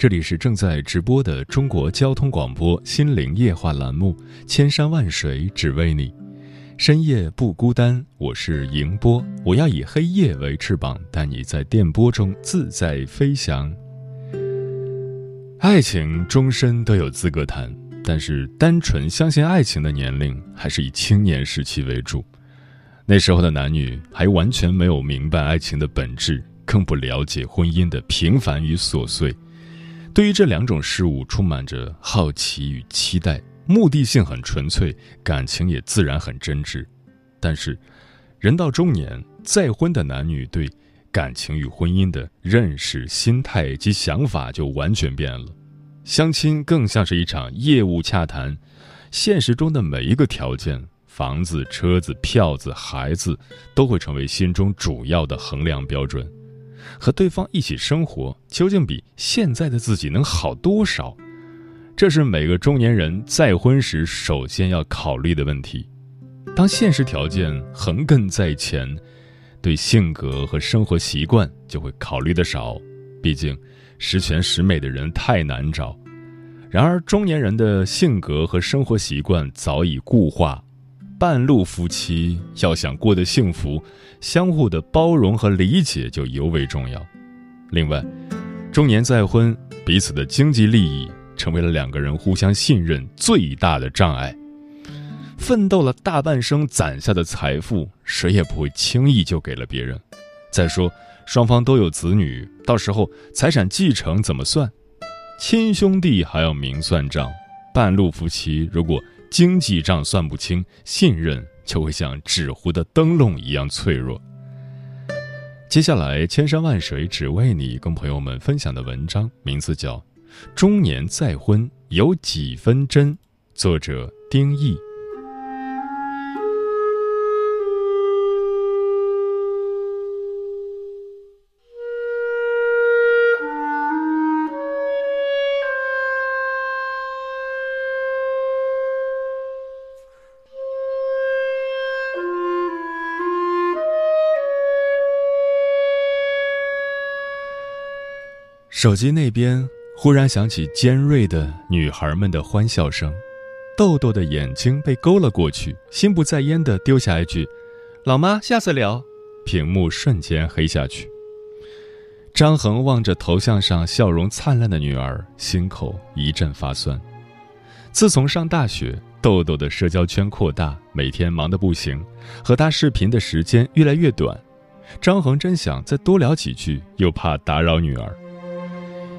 这里是正在直播的中国交通广播心灵夜话栏目《千山万水只为你》，深夜不孤单，我是迎波，我要以黑夜为翅膀，带你在电波中自在飞翔。爱情终身都有资格谈，但是单纯相信爱情的年龄还是以青年时期为主，那时候的男女还完全没有明白爱情的本质。更不了解婚姻的平凡与琐碎，对于这两种事物充满着好奇与期待，目的性很纯粹，感情也自然很真挚。但是，人到中年，再婚的男女对感情与婚姻的认识、心态及想法就完全变了。相亲更像是一场业务洽谈，现实中的每一个条件——房子、车子、票子、孩子，都会成为心中主要的衡量标准。和对方一起生活，究竟比现在的自己能好多少？这是每个中年人再婚时首先要考虑的问题。当现实条件横亘在前，对性格和生活习惯就会考虑的少。毕竟，十全十美的人太难找。然而，中年人的性格和生活习惯早已固化。半路夫妻要想过得幸福，相互的包容和理解就尤为重要。另外，中年再婚，彼此的经济利益成为了两个人互相信任最大的障碍。奋斗了大半生攒下的财富，谁也不会轻易就给了别人。再说，双方都有子女，到时候财产继承怎么算？亲兄弟还要明算账，半路夫妻如果。经济账算不清，信任就会像纸糊的灯笼一样脆弱。接下来，千山万水只为你，跟朋友们分享的文章名字叫《中年再婚有几分真》，作者丁毅。手机那边忽然响起尖锐的女孩们的欢笑声，豆豆的眼睛被勾了过去，心不在焉地丢下一句：“老妈，下次聊。”屏幕瞬间黑下去。张恒望着头像上笑容灿烂的女儿，心口一阵发酸。自从上大学，豆豆的社交圈扩大，每天忙得不行，和他视频的时间越来越短。张恒真想再多聊几句，又怕打扰女儿。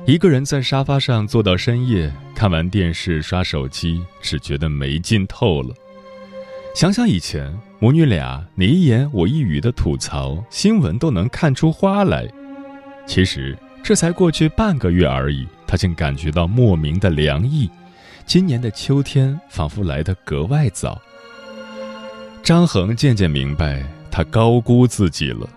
一个人在沙发上坐到深夜，看完电视刷手机，只觉得没劲透了。想想以前母女俩你一言我一语的吐槽，新闻都能看出花来。其实这才过去半个月而已，他竟感觉到莫名的凉意。今年的秋天仿佛来得格外早。张恒渐渐明白，他高估自己了。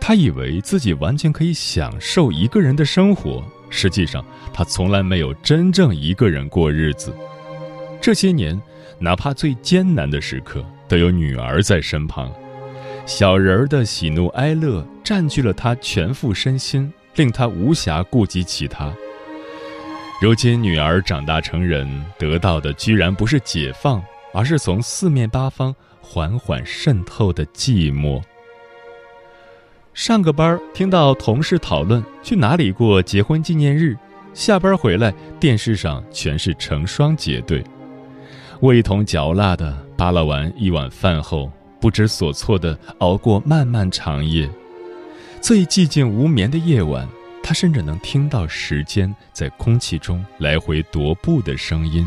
他以为自己完全可以享受一个人的生活。实际上，他从来没有真正一个人过日子。这些年，哪怕最艰难的时刻，都有女儿在身旁。小人儿的喜怒哀乐占据了他全副身心，令他无暇顾及其他。如今，女儿长大成人，得到的居然不是解放，而是从四面八方缓缓渗透的寂寞。上个班听到同事讨论去哪里过结婚纪念日，下班回来电视上全是成双结对。味同嚼蜡的扒拉完一碗饭后，不知所措的熬过漫漫长夜。最寂静无眠的夜晚，他甚至能听到时间在空气中来回踱步的声音。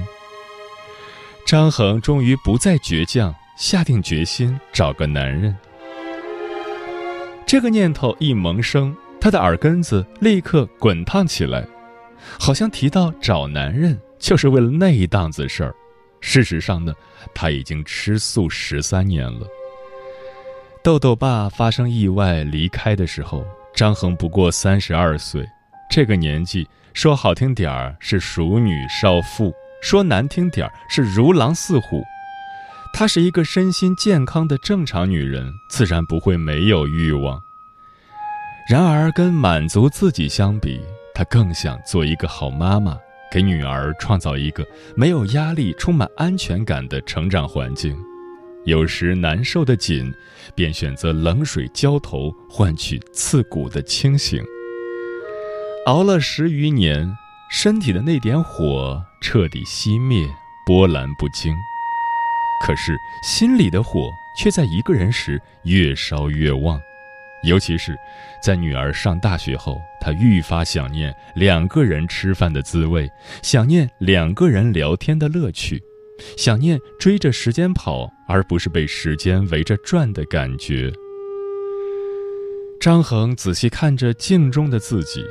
张恒终于不再倔强，下定决心找个男人。这个念头一萌生，他的耳根子立刻滚烫起来。好像提到找男人就是为了那一档子事儿。事实上呢，他已经吃素十三年了。豆豆爸发生意外离开的时候，张恒不过三十二岁，这个年纪说好听点儿是熟女少妇，说难听点儿是如狼似虎。她是一个身心健康的正常女人，自然不会没有欲望。然而，跟满足自己相比，她更想做一个好妈妈。给女儿创造一个没有压力、充满安全感的成长环境，有时难受的紧，便选择冷水浇头，换取刺骨的清醒。熬了十余年，身体的那点火彻底熄灭，波澜不惊。可是心里的火却在一个人时越烧越旺。尤其是，在女儿上大学后，他愈发想念两个人吃饭的滋味，想念两个人聊天的乐趣，想念追着时间跑，而不是被时间围着转的感觉。张恒仔细看着镜中的自己，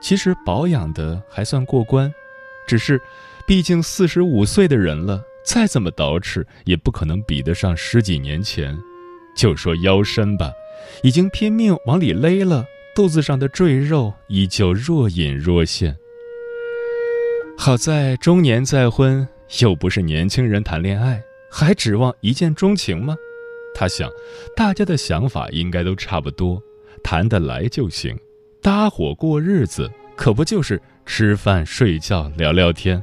其实保养的还算过关，只是，毕竟四十五岁的人了，再怎么捯饬，也不可能比得上十几年前。就说腰身吧。已经拼命往里勒了，肚子上的赘肉依旧若隐若现。好在中年再婚，又不是年轻人谈恋爱，还指望一见钟情吗？他想，大家的想法应该都差不多，谈得来就行，搭伙过日子，可不就是吃饭、睡觉、聊聊天？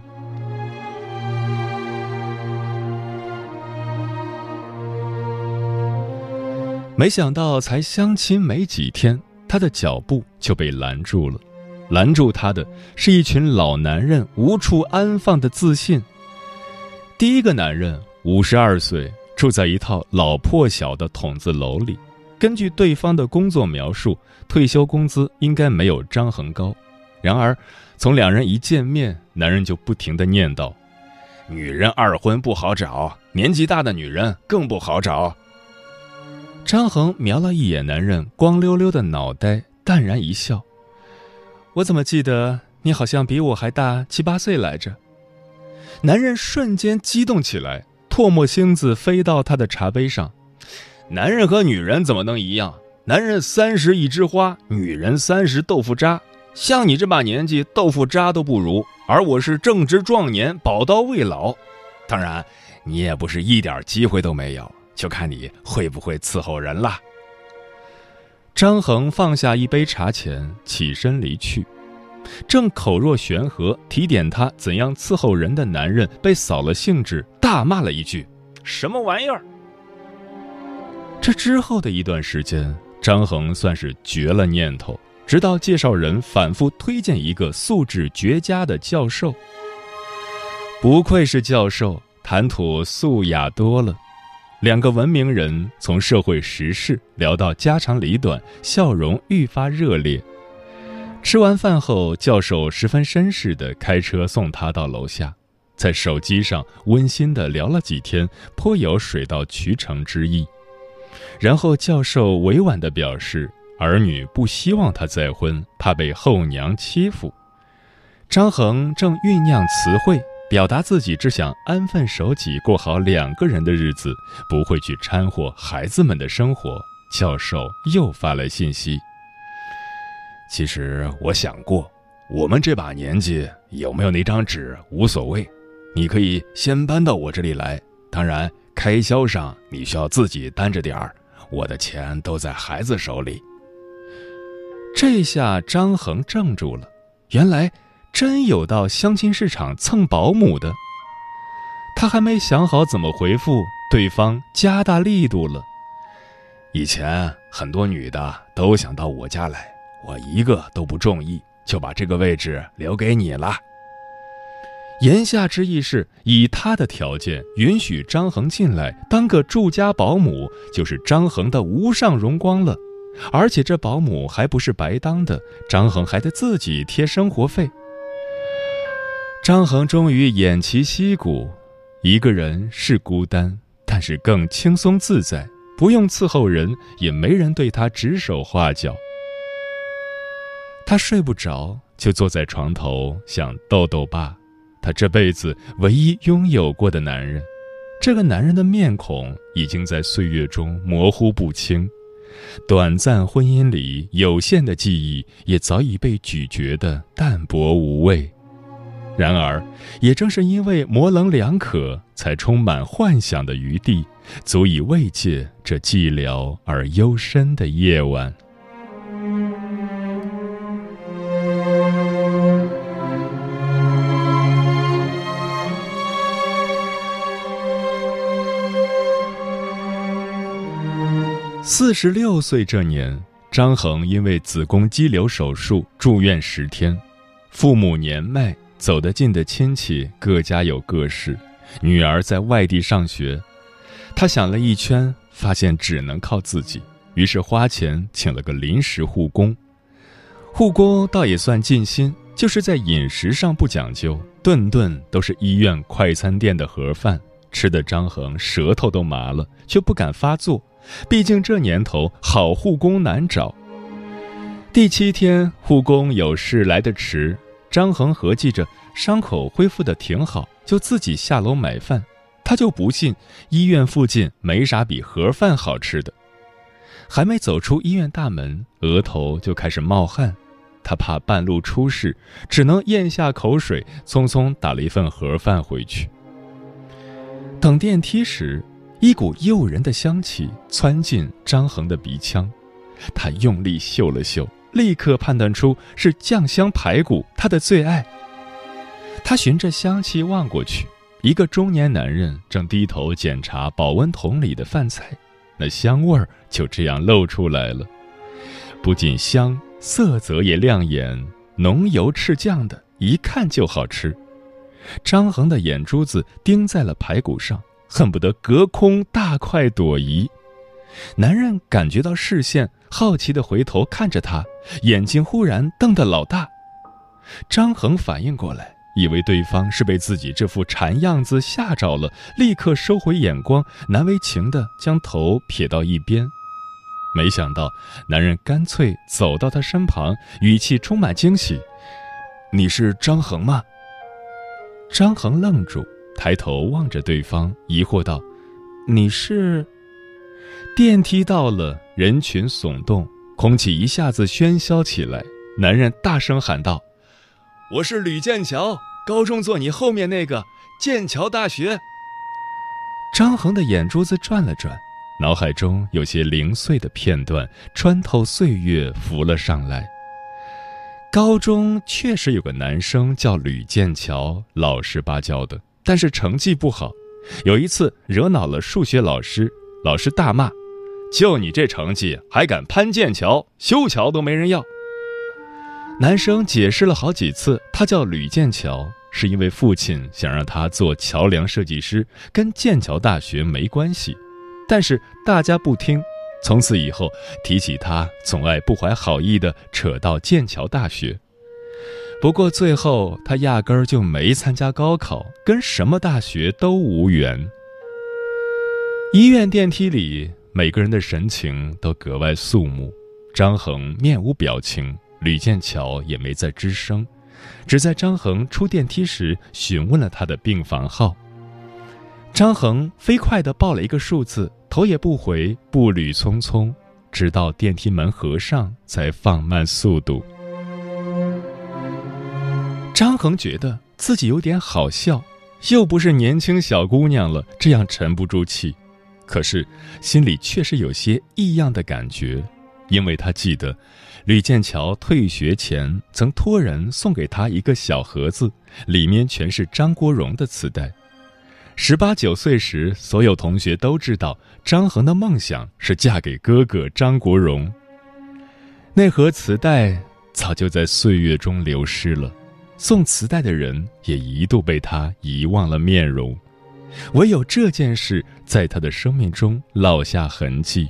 没想到，才相亲没几天，他的脚步就被拦住了。拦住他的是一群老男人无处安放的自信。第一个男人五十二岁，住在一套老破小的筒子楼里。根据对方的工作描述，退休工资应该没有张恒高。然而，从两人一见面，男人就不停的念叨：“女人二婚不好找，年纪大的女人更不好找。”张恒瞄了一眼男人光溜溜的脑袋，淡然一笑：“我怎么记得你好像比我还大七八岁来着？”男人瞬间激动起来，唾沫星子飞到他的茶杯上。男人和女人怎么能一样？男人三十一枝花，女人三十豆腐渣。像你这把年纪，豆腐渣都不如，而我是正值壮年，宝刀未老。当然，你也不是一点机会都没有。就看你会不会伺候人了。张恒放下一杯茶钱，起身离去。正口若悬河提点他怎样伺候人的男人被扫了兴致，大骂了一句：“什么玩意儿！”这之后的一段时间，张恒算是绝了念头，直到介绍人反复推荐一个素质绝佳的教授。不愧是教授，谈吐素雅多了。两个文明人从社会时事聊到家长里短，笑容愈发热烈。吃完饭后，教授十分绅士地开车送他到楼下，在手机上温馨地聊了几天，颇有水到渠成之意。然后教授委婉地表示，儿女不希望他再婚，怕被后娘欺负。张恒正酝酿词汇。表达自己只想安分守己，过好两个人的日子，不会去掺和孩子们的生活。教授又发来信息。其实我想过，我们这把年纪有没有那张纸无所谓，你可以先搬到我这里来。当然，开销上你需要自己担着点儿，我的钱都在孩子手里。这下张恒怔住了，原来。真有到相亲市场蹭保姆的，他还没想好怎么回复，对方加大力度了。以前很多女的都想到我家来，我一个都不中意，就把这个位置留给你了。言下之意是以他的条件允许张恒进来当个住家保姆，就是张恒的无上荣光了。而且这保姆还不是白当的，张恒还得自己贴生活费。张恒终于偃旗息鼓，一个人是孤单，但是更轻松自在，不用伺候人，也没人对他指手画脚。他睡不着，就坐在床头想豆豆爸，他这辈子唯一拥有过的男人。这个男人的面孔已经在岁月中模糊不清，短暂婚姻里有限的记忆也早已被咀嚼的淡薄无味。然而，也正是因为模棱两可，才充满幻想的余地，足以慰藉这寂寥而幽深的夜晚。四十六岁这年，张衡因为子宫肌瘤手术住院十天，父母年迈。走得近的亲戚各家有各事，女儿在外地上学，他想了一圈，发现只能靠自己，于是花钱请了个临时护工。护工倒也算尽心，就是在饮食上不讲究，顿顿都是医院快餐店的盒饭，吃的张衡舌头都麻了，却不敢发作，毕竟这年头好护工难找。第七天，护工有事来得迟。张恒合计着伤口恢复的挺好，就自己下楼买饭。他就不信医院附近没啥比盒饭好吃的。还没走出医院大门，额头就开始冒汗。他怕半路出事，只能咽下口水，匆匆打了一份盒饭回去。等电梯时，一股诱人的香气窜进张恒的鼻腔，他用力嗅了嗅。立刻判断出是酱香排骨，他的最爱。他循着香气望过去，一个中年男人正低头检查保温桶里的饭菜，那香味儿就这样露出来了。不仅香，色泽也亮眼，浓油赤酱的，一看就好吃。张衡的眼珠子盯在了排骨上，恨不得隔空大快朵颐。男人感觉到视线，好奇地回头看着他，眼睛忽然瞪得老大。张恒反应过来，以为对方是被自己这副馋样子吓着了，立刻收回眼光，难为情地将头撇到一边。没想到，男人干脆走到他身旁，语气充满惊喜：“你是张恒吗？”张恒愣住，抬头望着对方，疑惑道：“你是？”电梯到了，人群耸动，空气一下子喧嚣起来。男人大声喊道：“我是吕剑桥，高中坐你后面那个剑桥大学。”张衡的眼珠子转了转，脑海中有些零碎的片段穿透岁月浮了上来。高中确实有个男生叫吕剑桥，老实巴交的，但是成绩不好，有一次惹恼了数学老师，老师大骂。就你这成绩还敢攀剑桥？修桥都没人要。男生解释了好几次，他叫吕剑桥，是因为父亲想让他做桥梁设计师，跟剑桥大学没关系。但是大家不听，从此以后提起他，总爱不怀好意的扯到剑桥大学。不过最后他压根儿就没参加高考，跟什么大学都无缘。医院电梯里。每个人的神情都格外肃穆，张恒面无表情，吕建桥也没再吱声，只在张恒出电梯时询问了他的病房号。张恒飞快地报了一个数字，头也不回，步履匆匆，直到电梯门合上，才放慢速度。张恒觉得自己有点好笑，又不是年轻小姑娘了，这样沉不住气。可是，心里却是有些异样的感觉，因为他记得，吕建桥退学前曾托人送给他一个小盒子，里面全是张国荣的磁带。十八九岁时，所有同学都知道张衡的梦想是嫁给哥哥张国荣。那盒磁带早就在岁月中流失了，送磁带的人也一度被他遗忘了面容。唯有这件事在他的生命中烙下痕迹，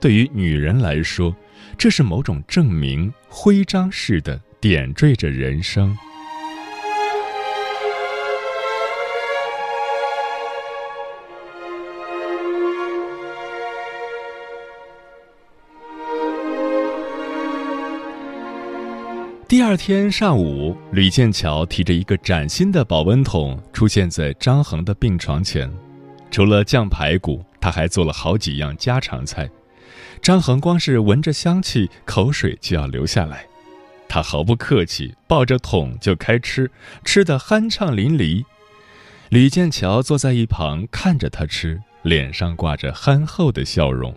对于女人来说，这是某种证明，徽章似的点缀着人生。第二天上午，吕建桥提着一个崭新的保温桶出现在张衡的病床前。除了酱排骨，他还做了好几样家常菜。张衡光是闻着香气，口水就要流下来。他毫不客气，抱着桶就开吃，吃得酣畅淋漓。吕建桥坐在一旁看着他吃，脸上挂着憨厚的笑容。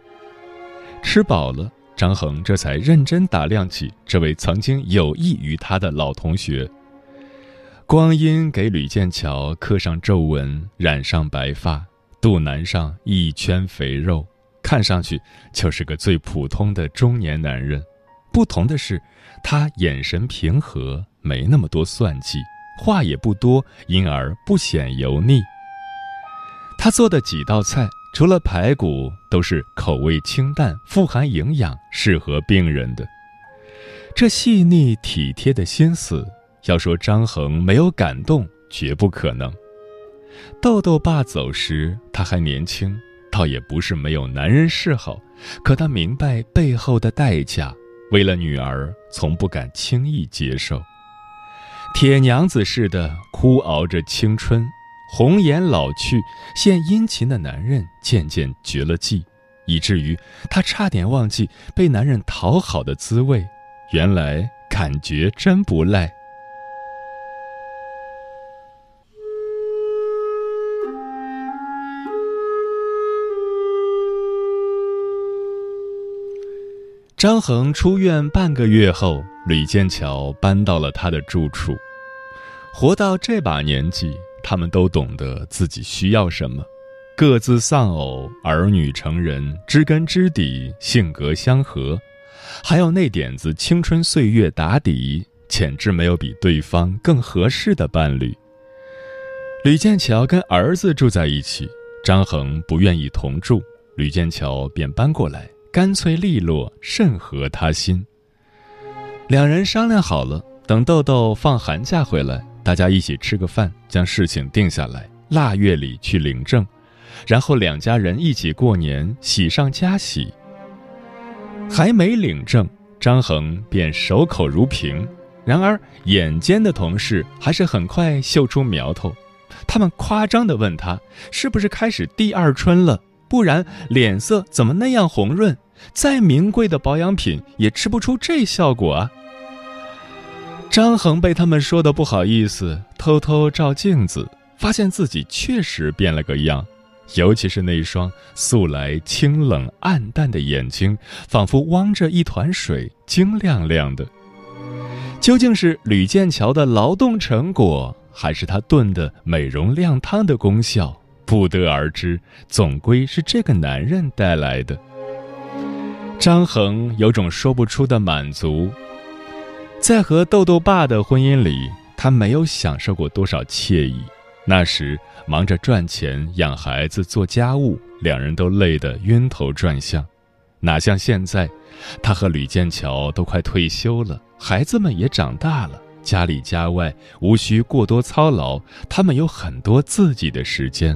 吃饱了。张衡这才认真打量起这位曾经有益于他的老同学。光阴给吕建桥刻上皱纹，染上白发，肚腩上一圈肥肉，看上去就是个最普通的中年男人。不同的是，他眼神平和，没那么多算计，话也不多，因而不显油腻。他做的几道菜。除了排骨，都是口味清淡、富含营养、适合病人的。这细腻体贴的心思，要说张衡没有感动，绝不可能。豆豆爸走时，他还年轻，倒也不是没有男人嗜好，可他明白背后的代价，为了女儿，从不敢轻易接受。铁娘子似的哭熬着青春。红颜老去，献殷勤的男人渐渐绝了迹，以至于他差点忘记被男人讨好的滋味。原来感觉真不赖。张衡出院半个月后，吕建桥搬到了他的住处。活到这把年纪。他们都懂得自己需要什么，各自丧偶，儿女成人，知根知底，性格相合，还有那点子青春岁月打底，简直没有比对方更合适的伴侣。吕建桥跟儿子住在一起，张衡不愿意同住，吕建桥便搬过来，干脆利落，甚合他心。两人商量好了，等豆豆放寒假回来。大家一起吃个饭，将事情定下来。腊月里去领证，然后两家人一起过年，喜上加喜。还没领证，张衡便守口如瓶。然而眼尖的同事还是很快嗅出苗头，他们夸张地问他：“是不是开始第二春了？不然脸色怎么那样红润？再名贵的保养品也吃不出这效果啊！”张衡被他们说的不好意思，偷偷照镜子，发现自己确实变了个样，尤其是那双素来清冷暗淡的眼睛，仿佛汪着一团水，晶亮亮的。究竟是吕建桥的劳动成果，还是他炖的美容亮汤的功效，不得而知。总归是这个男人带来的。张衡有种说不出的满足。在和豆豆爸的婚姻里，他没有享受过多少惬意。那时忙着赚钱、养孩子、做家务，两人都累得晕头转向。哪像现在，他和吕建桥都快退休了，孩子们也长大了，家里家外无需过多操劳，他们有很多自己的时间。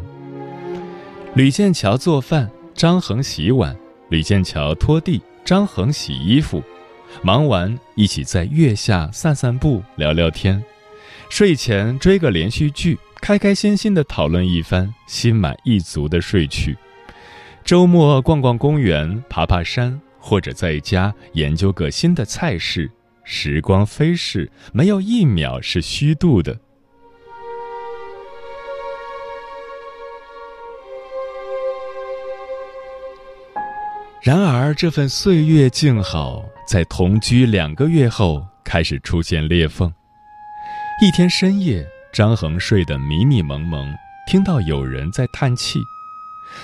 吕建桥做饭，张恒洗碗；吕建桥拖地，张恒洗衣服。忙完，一起在月下散散步、聊聊天；睡前追个连续剧，开开心心的讨论一番，心满意足的睡去。周末逛逛公园、爬爬山，或者在家研究个新的菜式。时光飞逝，没有一秒是虚度的。然而，这份岁月静好，在同居两个月后开始出现裂缝。一天深夜，张衡睡得迷迷蒙蒙，听到有人在叹气。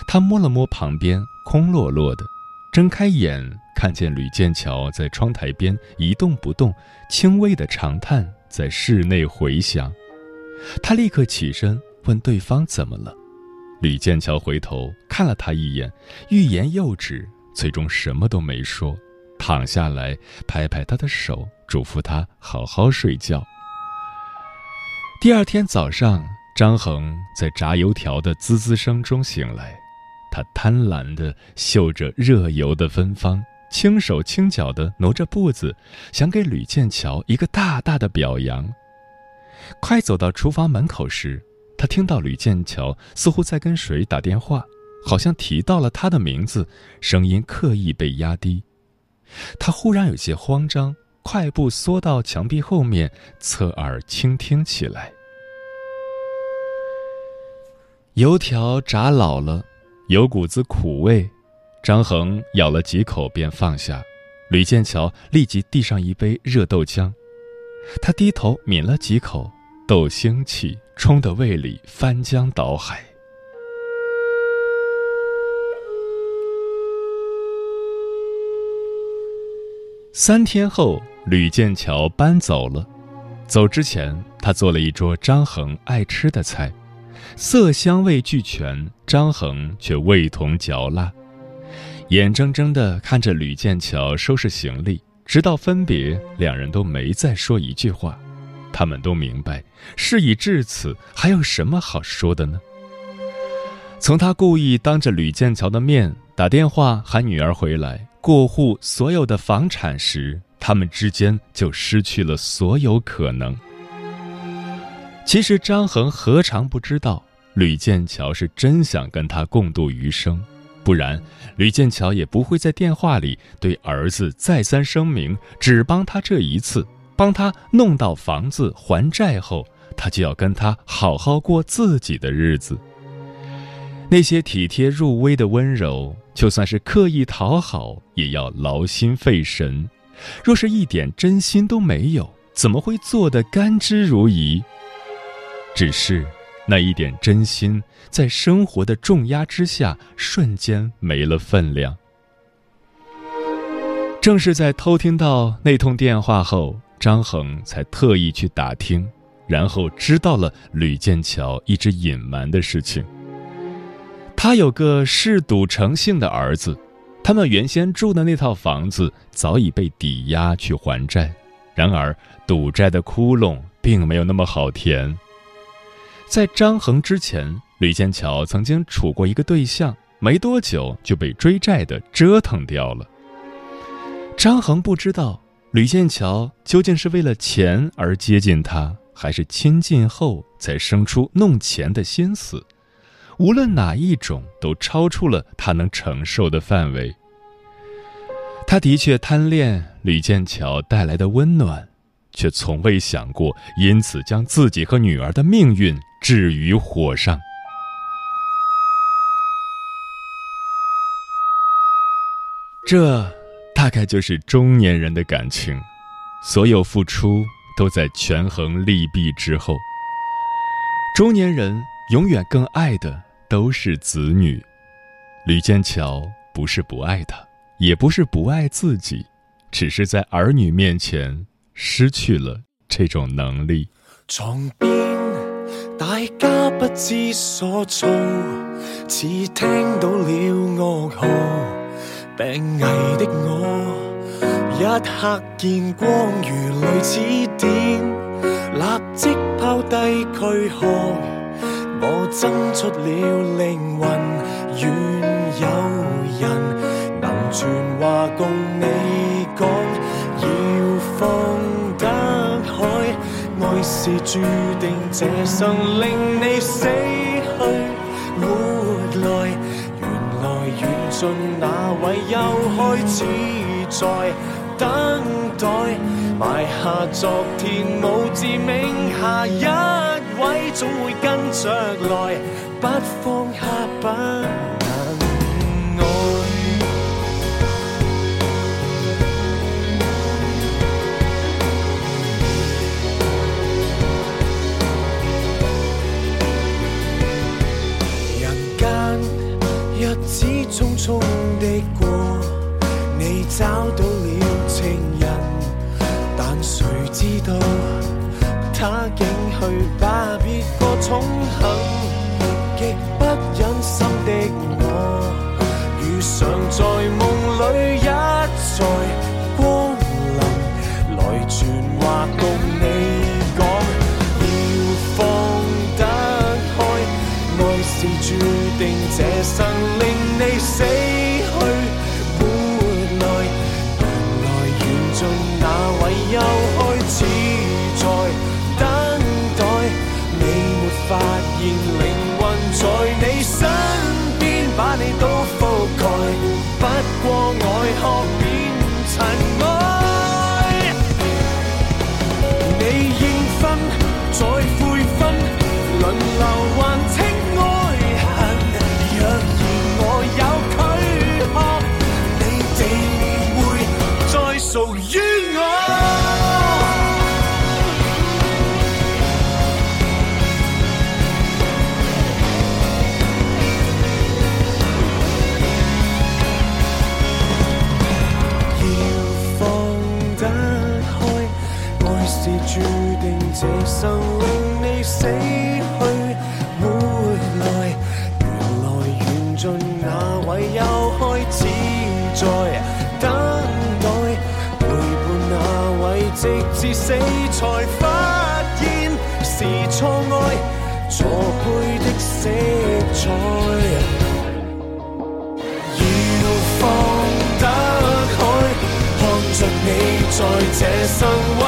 他摸了摸旁边，空落落的，睁开眼，看见吕剑桥在窗台边一动不动，轻微的长叹在室内回响。他立刻起身问对方怎么了。吕剑桥回头看了他一眼，欲言又止。最终什么都没说，躺下来拍拍他的手，嘱咐他好好睡觉。第二天早上，张衡在炸油条的滋滋声中醒来，他贪婪地嗅着热油的芬芳，轻手轻脚地挪着步子，想给吕建桥一个大大的表扬。快走到厨房门口时，他听到吕建桥似乎在跟谁打电话，好像提到了他的名字，声音刻意被压低。他忽然有些慌张，快步缩到墙壁后面，侧耳倾听起来。油条炸老了，有股子苦味。张恒咬了几口便放下，吕建桥立即递上一杯热豆浆。他低头抿了几口，豆腥气冲得胃里翻江倒海。三天后，吕建桥搬走了。走之前，他做了一桌张恒爱吃的菜，色香味俱全，张恒却味同嚼蜡。眼睁睁地看着吕建桥收拾行李，直到分别，两人都没再说一句话。他们都明白，事已至此，还有什么好说的呢？从他故意当着吕建桥的面打电话喊女儿回来过户所有的房产时，他们之间就失去了所有可能。其实张恒何尝不知道，吕建桥是真想跟他共度余生。不然，吕建桥也不会在电话里对儿子再三声明，只帮他这一次，帮他弄到房子还债后，他就要跟他好好过自己的日子。那些体贴入微的温柔，就算是刻意讨好，也要劳心费神。若是一点真心都没有，怎么会做得甘之如饴？只是。那一点真心，在生活的重压之下，瞬间没了分量。正是在偷听到那通电话后，张恒才特意去打听，然后知道了吕建桥一直隐瞒的事情。他有个嗜赌成性的儿子，他们原先住的那套房子早已被抵押去还债，然而赌债的窟窿并没有那么好填。在张恒之前，吕建桥曾经处过一个对象，没多久就被追债的折腾掉了。张恒不知道吕建桥究竟是为了钱而接近他，还是亲近后才生出弄钱的心思。无论哪一种，都超出了他能承受的范围。他的确贪恋吕剑桥带来的温暖。却从未想过，因此将自己和女儿的命运置于火上。这大概就是中年人的感情，所有付出都在权衡利弊之后。中年人永远更爱的都是子女。吕剑桥不是不爱他，也不是不爱自己，只是在儿女面前。失去了这种能力。床边大家不知所措，似听到了噩耗。病危的我，一刻见光如雷似电，立即抛低躯壳。争出了灵魂，愿有人能传话共你讲，要放得开。爱是注定这生令你死去活来，缘来缘尽，那位又开始在等埋下昨天无字名下一位，总会跟着来，不放下不。匆匆的过，你找到了情，谁知道他竟去把别个宠幸，极不忍心的我，如常在梦里一再光临，来传话共你讲，要放得开，爱是注定这生。发现灵魂在你身边，把你都覆盖。不过死才发现是错爱，错配的色彩。要放得开，看着你在这生活